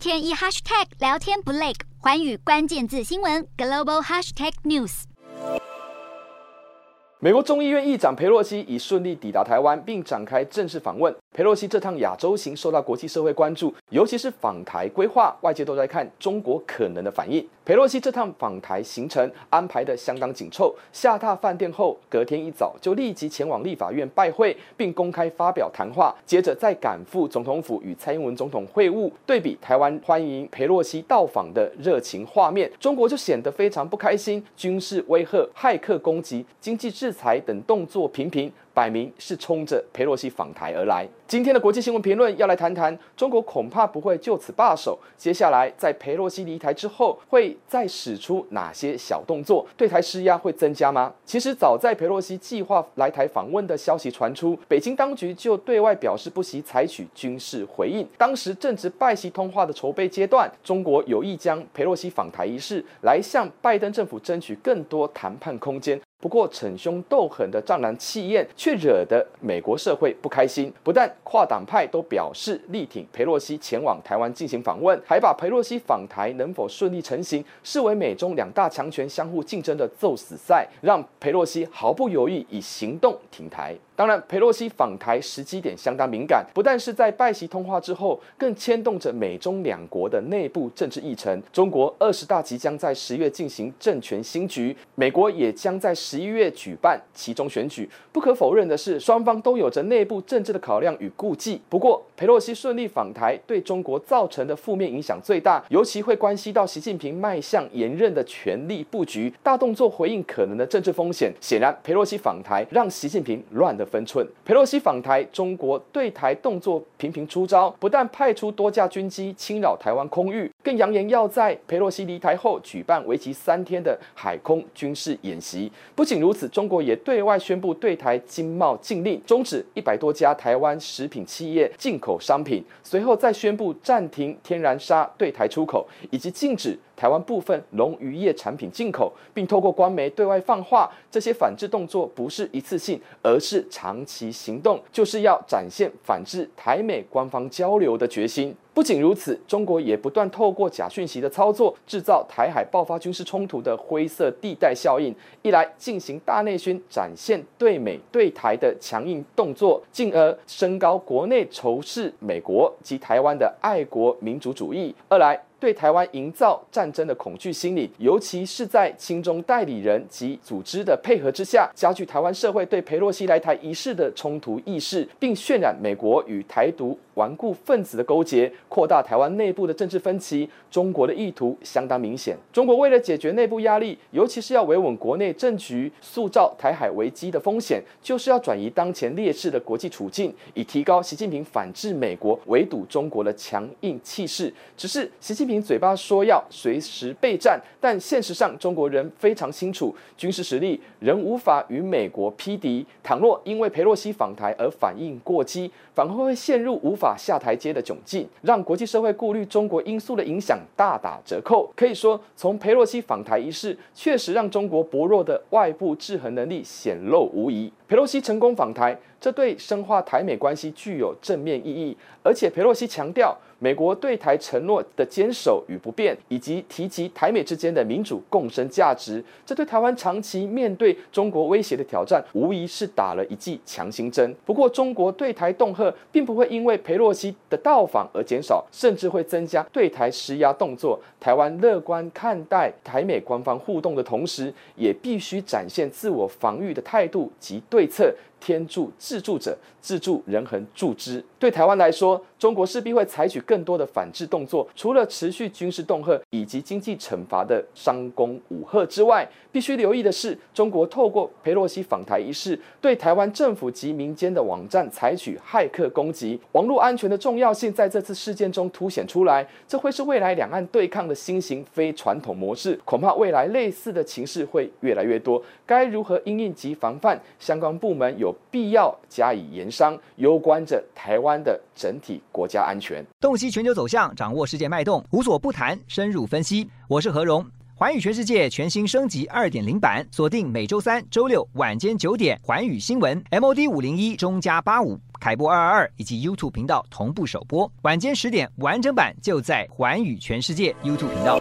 天一 hashtag 聊天不累，环宇关键字新闻 global hashtag news。美国众议院议长佩洛西已顺利抵达台湾，并展开正式访问。裴洛西这趟亚洲行受到国际社会关注，尤其是访台规划，外界都在看中国可能的反应。裴洛西这趟访台行程安排得相当紧凑，下榻饭店后，隔天一早就立即前往立法院拜会，并公开发表谈话，接着再赶赴总统府与蔡英文总统会晤。对比台湾欢迎裴洛西到访的热情画面，中国就显得非常不开心，军事威吓、骇客攻击、经济制裁等动作频频。摆明是冲着裴洛西访台而来。今天的国际新闻评论要来谈谈，中国恐怕不会就此罢手。接下来在裴洛西离台之后，会再使出哪些小动作？对台施压会增加吗？其实早在裴洛西计划来台访问的消息传出，北京当局就对外表示不惜采取军事回应。当时正值拜习通话的筹备阶段，中国有意将裴洛西访台一事来向拜登政府争取更多谈判空间。不过，逞凶斗狠的战狼气焰却惹得美国社会不开心。不但跨党派都表示力挺佩洛西前往台湾进行访问，还把佩洛西访台能否顺利成行视为美中两大强权相互竞争的揍死赛，让佩洛西毫不犹豫以行动挺台。当然，佩洛西访台时机点相当敏感，不但是在拜习通话之后，更牵动着美中两国的内部政治议程。中国二十大即将在十月进行政权新局，美国也将在十一月举办其中选举。不可否认的是，双方都有着内部政治的考量与顾忌。不过，佩洛西顺利访台对中国造成的负面影响最大，尤其会关系到习近平迈向连任的权力布局，大动作回应可能的政治风险。显然，佩洛西访台让习近平乱的分寸。佩洛西访台，中国对台动作频频出招，不但派出多架军机侵扰台湾空域，更扬言要在裴洛西离台后举办为期三天的海空军事演习。不仅如此，中国也对外宣布对台经贸禁令，终止一百多家台湾食品企业进口商品，随后再宣布暂停天然砂对台出口，以及禁止台湾部分龙渔业产品进口，并透过官媒对外放话，这些反制动作不是一次性，而是长期行动，就是要展现反制台美官方交流的决心。不仅如此，中国也不断透过假讯息的操作，制造台海爆发军事冲突的灰色地带效应，一来进行大内宣，展现对美对台的强硬动作，进而升高国内仇视美国及台湾的爱国民主主义；二来，对台湾营造战争的恐惧心理，尤其是在亲中代理人及组织的配合之下，加剧台湾社会对佩洛西来台一事的冲突意识，并渲染美国与台独顽固分子的勾结，扩大台湾内部的政治分歧。中国的意图相当明显。中国为了解决内部压力，尤其是要维稳国内政局，塑造台海危机的风险，就是要转移当前劣势的国际处境，以提高习近平反制美国、围堵中国的强硬气势。只是习近平。嘴巴说要随时备战，但现实上中国人非常清楚，军事实力仍无法与美国匹敌。倘若因为佩洛西访台而反应过激，反而会陷入无法下台阶的窘境，让国际社会顾虑中国因素的影响大打折扣。可以说，从佩洛西访台一事，确实让中国薄弱的外部制衡能力显露无遗。佩洛西成功访台，这对深化台美关系具有正面意义。而且佩洛西强调，美国对台承诺的坚守与不变，以及提及台美之间的民主共生价值，这对台湾长期面对中国威胁的挑战，无疑是打了一剂强心针。不过，中国对台恫吓并不会因为裴洛西的到访而减少，甚至会增加对台施压动作。台湾乐观看待台美官方互动的同时，也必须展现自我防御的态度及对策。天助自助者，自助人恒助之。对台湾来说，中国势必会采取更多的反制动作。除了持续军事恫吓以及经济惩罚的商工武吓之外，必须留意的是，中国透过佩洛西访台一事，对台湾政府及民间的网站采取骇客攻击。网络安全的重要性在这次事件中凸显出来。这会是未来两岸对抗的新型非传统模式。恐怕未来类似的情势会越来越多。该如何应应及防范？相关部门有。有必要加以严商，攸关着台湾的整体国家安全。洞悉全球走向，掌握世界脉动，无所不谈，深入分析。我是何荣，寰宇全世界全新升级二点零版，锁定每周三、周六晚间九点，寰宇新闻 MOD 五零一中加八五。凯播二二二以及 YouTube 频道同步首播。晚间十点完整版就在寰宇全世界 YouTube 频道。